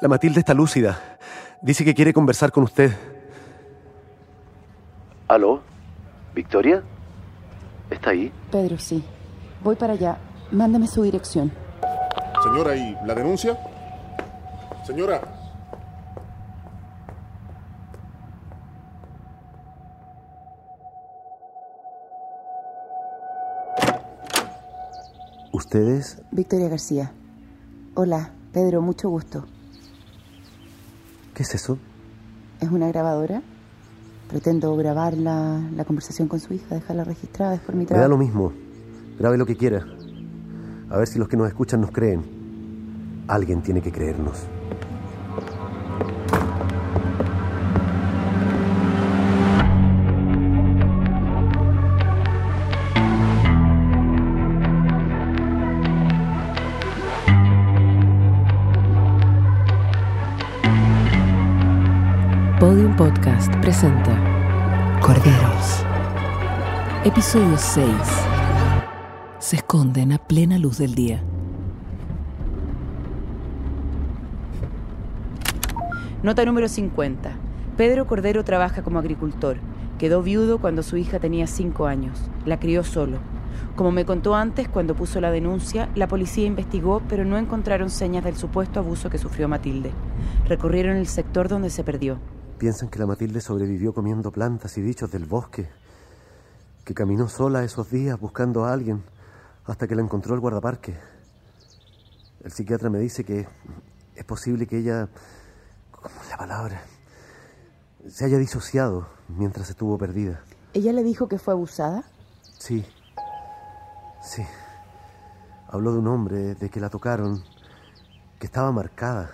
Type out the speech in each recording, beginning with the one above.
La Matilde está lúcida. Dice que quiere conversar con usted. ¿Aló? ¿Victoria? ¿Está ahí? Pedro, sí. Voy para allá. Mándame su dirección. Señora, ¿y la denuncia? Señora. ¿Ustedes? Victoria García. Hola, Pedro, mucho gusto. ¿Qué es eso? ¿Es una grabadora? Pretendo grabar la, la conversación con su hija, dejarla registrada, es por mi Me da trabajo. lo mismo. Grabe lo que quiera. A ver si los que nos escuchan nos creen. Alguien tiene que creernos. Corderos. Episodio 6. Se esconden a plena luz del día. Nota número 50. Pedro Cordero trabaja como agricultor. Quedó viudo cuando su hija tenía 5 años. La crió solo. Como me contó antes, cuando puso la denuncia, la policía investigó, pero no encontraron señas del supuesto abuso que sufrió Matilde. Recorrieron el sector donde se perdió. Piensan que la Matilde sobrevivió comiendo plantas y bichos del bosque. Que caminó sola esos días buscando a alguien hasta que la encontró el guardaparque. El psiquiatra me dice que es posible que ella, ¿cómo es la palabra? Se haya disociado mientras estuvo perdida. ¿Ella le dijo que fue abusada? Sí, sí. Habló de un hombre, de que la tocaron, que estaba marcada.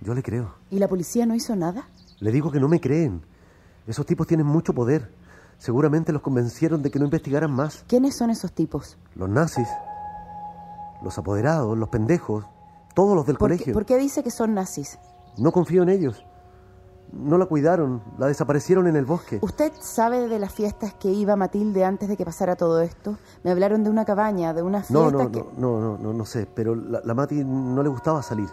Yo le creo. ¿Y la policía no hizo nada? Le digo que no me creen. Esos tipos tienen mucho poder. Seguramente los convencieron de que no investigaran más. ¿Quiénes son esos tipos? Los nazis, los apoderados, los pendejos, todos los del ¿Por qué, colegio. por qué dice que son nazis? No confío en ellos. No la cuidaron, la desaparecieron en el bosque. ¿Usted sabe de las fiestas que iba Matilde antes de que pasara todo esto? Me hablaron de una cabaña, de una fiesta No, no, que... no, no, no, no, no sé, pero la, la Mati no le gustaba salir.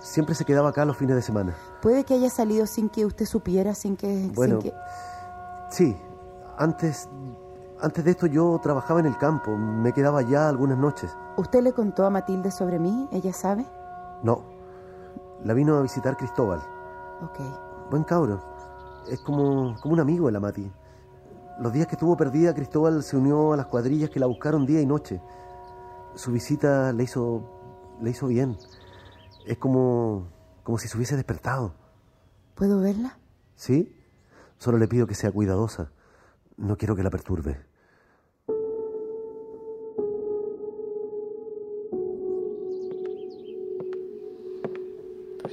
Siempre se quedaba acá los fines de semana. Puede que haya salido sin que usted supiera, sin que... Bueno, sin que... Sí, antes, antes de esto yo trabajaba en el campo, me quedaba allá algunas noches. ¿Usted le contó a Matilde sobre mí? ¿Ella sabe? No, la vino a visitar Cristóbal. Ok. Buen cabro, es como, como un amigo de la Mati. Los días que estuvo perdida, Cristóbal se unió a las cuadrillas que la buscaron día y noche. Su visita le hizo, le hizo bien. Es como, como si se hubiese despertado. ¿Puedo verla? ¿Sí? Solo le pido que sea cuidadosa. No quiero que la perturbe.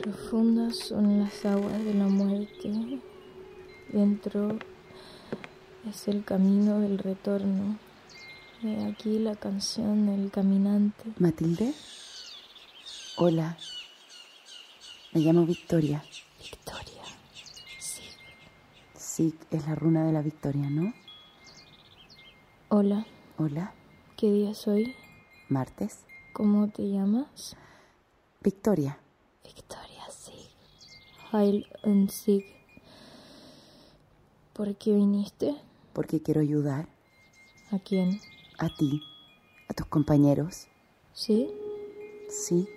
Profundas son las aguas de la muerte. Dentro es el camino del retorno. He aquí la canción del caminante. ¿Matilde? Hola. Me llamo Victoria. Victoria. Sí. Sí, es la runa de la victoria, ¿no? Hola. Hola. ¿Qué día es hoy? ¿Martes? ¿Cómo te llamas? Victoria. Victoria Sig. Heil und Sig. ¿Por qué viniste? Porque quiero ayudar ¿A quién? a ti, a tus compañeros. ¿Sí? Sí.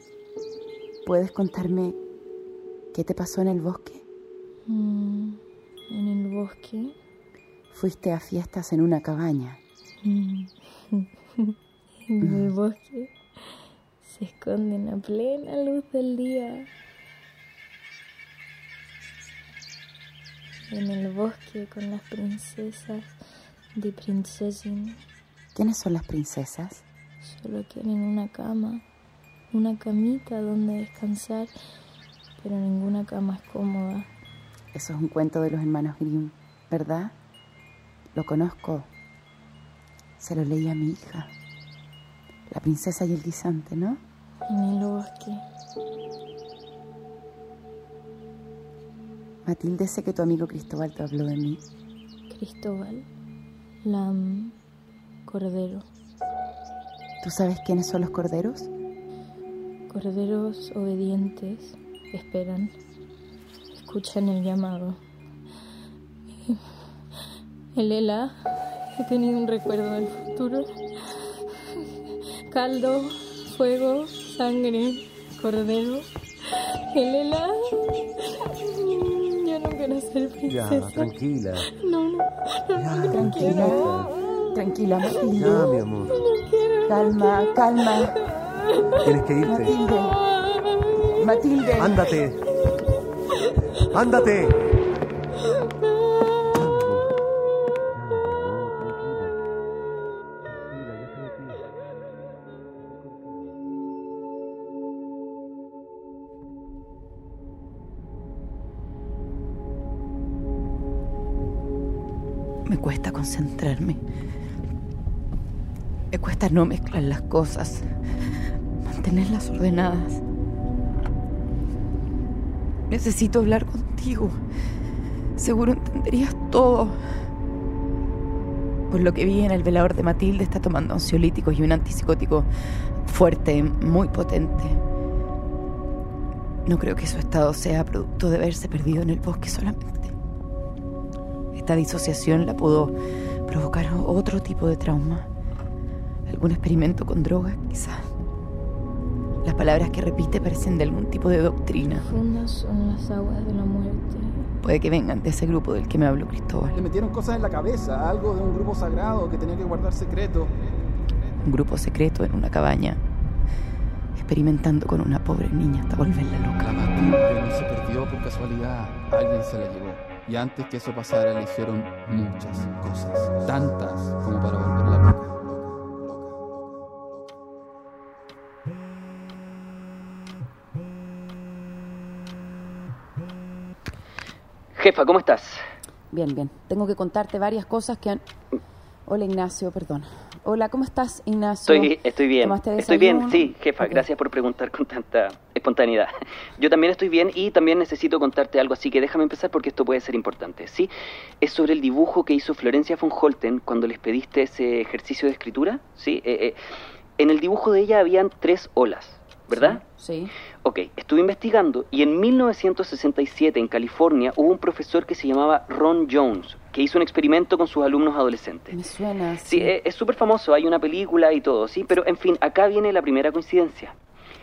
¿Puedes contarme qué te pasó en el bosque? Mm, en el bosque. Fuiste a fiestas en una cabaña. Mm. en el bosque se esconden a plena luz del día. En el bosque con las princesas de Princesin ¿Quiénes son las princesas? solo quieren una cama, una camita donde descansar, pero ninguna cama es cómoda. Eso es un cuento de los hermanos Grimm, ¿verdad? Lo conozco. Se lo leí a mi hija. La princesa y el guisante, ¿no? En el bosque. Matilde, sé que tu amigo Cristóbal te habló de mí. Cristóbal, Lam, Cordero. ¿Tú sabes quiénes son los corderos? Corderos obedientes, esperan, escuchan el llamado. El Ela, he tenido un recuerdo del futuro. Caldo, fuego, sangre, cordero. El Ela, yo no quiero ser Ya, princesa. tranquila. No, no, Ya, no, no Tranquila, quiero. tranquila, Matilde. Ya, mi amor. Calma, calma. Tienes que irte. Matilde. Matilde. Ándate. Ándate. Me cuesta concentrarme. Me cuesta no mezclar las cosas. Mantenerlas ordenadas. Necesito hablar contigo. Seguro entenderías todo. Por lo que vi en el velador de Matilde está tomando ansiolíticos y un antipsicótico fuerte, muy potente. No creo que su estado sea producto de haberse perdido en el bosque solamente. Esta disociación la pudo provocar otro tipo de trauma. Algún experimento con drogas, quizás. Las palabras que repite parecen de algún tipo de doctrina. Profundas son las aguas de la muerte. Puede que vengan de ese grupo del que me habló Cristóbal. Le metieron cosas en la cabeza, algo de un grupo sagrado que tenía que guardar secreto. Un grupo secreto en una cabaña, experimentando con una pobre niña hasta volverla loca. La Matilde no se perdió por casualidad, alguien se la llevó. Y antes que eso pasara le hicieron muchas cosas, tantas como para volverla Jefa, ¿cómo estás? Bien, bien. Tengo que contarte varias cosas que han... Hola, Ignacio, perdón. Hola, ¿cómo estás, Ignacio? Estoy, estoy bien. ¿Tomaste Estoy bien, sí, jefa. Gracias por preguntar con tanta espontaneidad. Yo también estoy bien y también necesito contarte algo, así que déjame empezar porque esto puede ser importante, ¿sí? Es sobre el dibujo que hizo Florencia von Holten cuando les pediste ese ejercicio de escritura, ¿sí? Eh, eh, en el dibujo de ella habían tres olas, ¿verdad? Sí. Ok, estuve investigando y en 1967 en California hubo un profesor que se llamaba Ron Jones, que hizo un experimento con sus alumnos adolescentes. Me suena. Sí, eh, es súper famoso, hay una película y todo, sí, pero en fin, acá viene la primera coincidencia.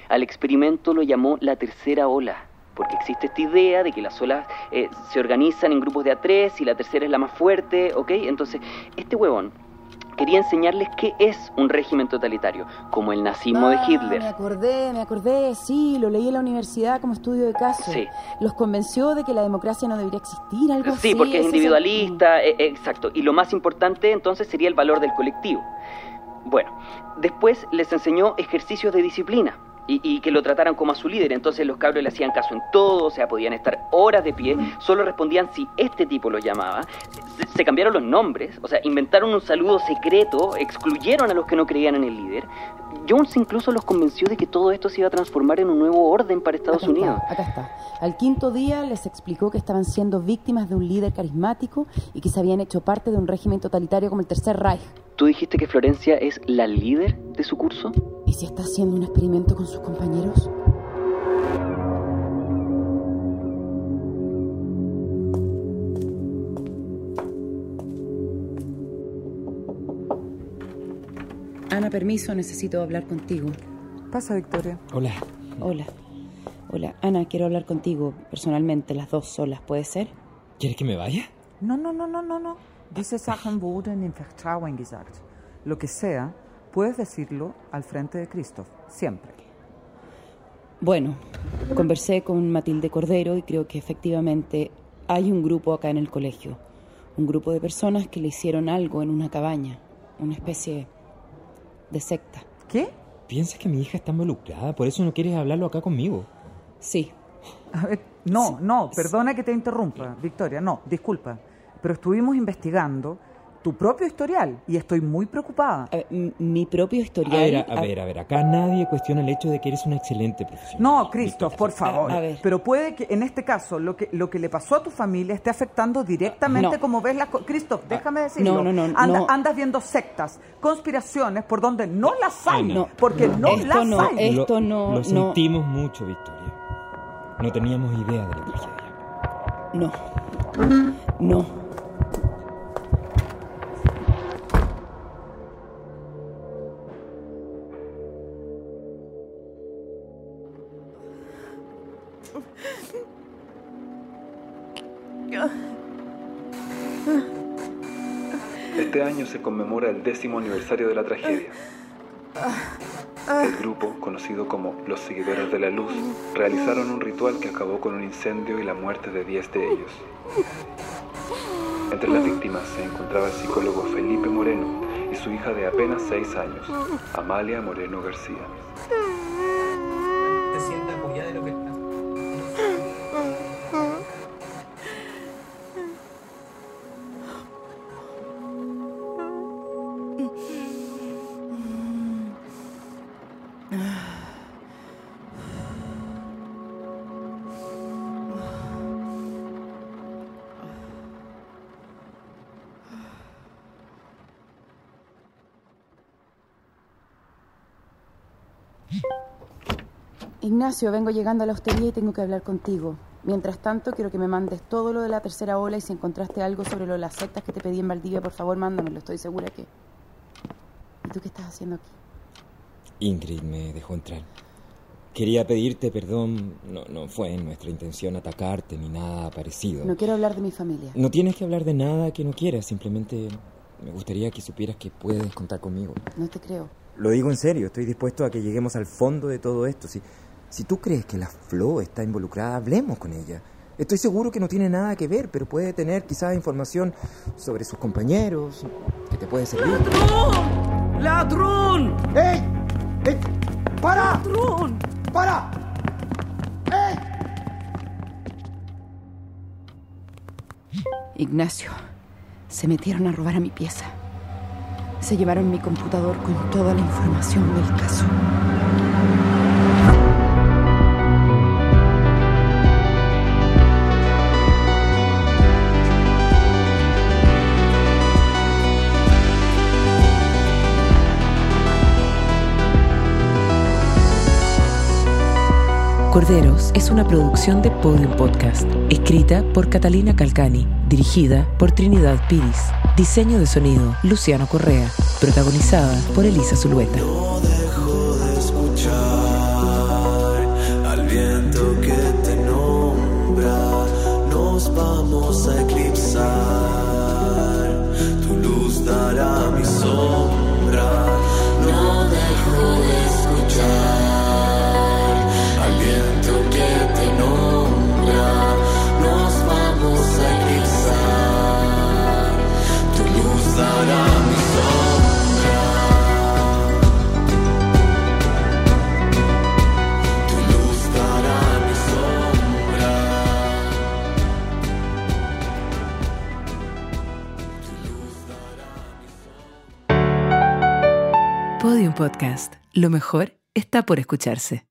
Al experimento lo llamó la tercera ola, porque existe esta idea de que las olas eh, se organizan en grupos de a tres y la tercera es la más fuerte, ¿ok? Entonces, este huevón quería enseñarles qué es un régimen totalitario, como el nazismo de Ah, Hitler. Me acordé, me acordé, sí, lo leí en la universidad como estudio de caso. Sí. Los convenció de que la democracia no debería existir, algo así. Sí, porque es individualista, eh, exacto. Y lo más importante entonces sería el valor del colectivo. Bueno, después les enseñó ejercicios de disciplina y, y que lo trataran como a su líder. Entonces los cabros le hacían caso en todo, o sea, podían estar horas de pie, solo respondían si este tipo los llamaba. Se, se cambiaron los nombres, o sea, inventaron un saludo secreto, excluyeron a los que no creían en el líder. Jones incluso los convenció de que todo esto se iba a transformar en un nuevo orden para Estados Acá está, Unidos. acá está. Al quinto día les explicó que estaban siendo víctimas de un líder carismático y que se habían hecho parte de un régimen totalitario como el Tercer Reich. ¿Tú dijiste que Florencia es la líder de su curso? ¿Y si está haciendo un experimento con sus compañeros? Ana, permiso, necesito hablar contigo. Pasa, Victoria. Hola. Hola. Hola, Ana, quiero hablar contigo personalmente, las dos solas, ¿puede ser? ¿Quieres que me vaya? No, no, no, no, no, no. Diese Sachen wurden im Vertrauen gesagt. Lo que sea, puedes decirlo al frente de Christoph, siempre. Bueno, conversé con Matilde Cordero y creo que efectivamente hay un grupo acá en el colegio. Un grupo de personas que le hicieron algo en una cabaña. Una especie de secta. ¿Qué? Piensas que mi hija está involucrada, por eso no quieres hablarlo acá conmigo. Sí. A ver, no, no, perdona que te interrumpa, Victoria, no, disculpa. Pero estuvimos investigando tu propio historial y estoy muy preocupada. A ver, m- mi propio A historial. ver, a, a ver, a ver, acá nadie cuestiona el hecho de que eres una excelente profesional. No, Christoph, por favor. A- a ver. Pero puede que en este caso lo que lo que le pasó a tu familia esté afectando directamente No. como ves las cosas. Christoph, déjame decirlo. no, no, no, Anda- no. Andas viendo sectas, conspiraciones por donde no las hay. No. Porque no Esto las no, hay. es- Lo- esto no- Lo no. sentimos mucho, Victoria. No teníamos idea de la tragedia. No. No. Este año se conmemora el décimo aniversario de la tragedia. El grupo, conocido como Los Seguidores de la Luz, realizaron un ritual que acabó con un incendio y la muerte de 10 de ellos. Entre las víctimas se encontraba el psicólogo Felipe Moreno y su hija de apenas 6 años, Amalia Moreno García. Ignacio, vengo llegando a la hostería y tengo que hablar contigo. Mientras tanto, quiero que me mandes todo lo de la tercera ola y si encontraste algo sobre lo de las sectas que te pedí en Valdivia, por favor, mándamelo. Estoy segura que... ¿Y tú qué estás haciendo aquí? Ingrid me dejó entrar. Quería pedirte perdón. No, no fue nuestra intención atacarte ni nada parecido. No quiero hablar de mi familia. No tienes que hablar de nada que no quieras. Simplemente me gustaría que supieras que puedes contar conmigo. No te creo. Lo digo en serio. Estoy dispuesto a que lleguemos al fondo de todo esto. Si, si tú crees que la Flo está involucrada, hablemos con ella. Estoy seguro que no tiene nada que ver, pero puede tener quizás información sobre sus compañeros que te puede servir. ¡Ladrón! ¡Ladrón! ¡Ey! ¡Ey! ¡Para! ¡Ladrón! ¡Para! ¡Ey! Ignacio, se metieron a robar a mi pieza. Se llevaron mi computador con toda la información del caso. Corderos es una producción de Podium Podcast, escrita por Catalina Calcani, dirigida por Trinidad Piris, diseño de sonido Luciano Correa, protagonizada por Elisa Zulueta. Podcast. Lo mejor está por escucharse.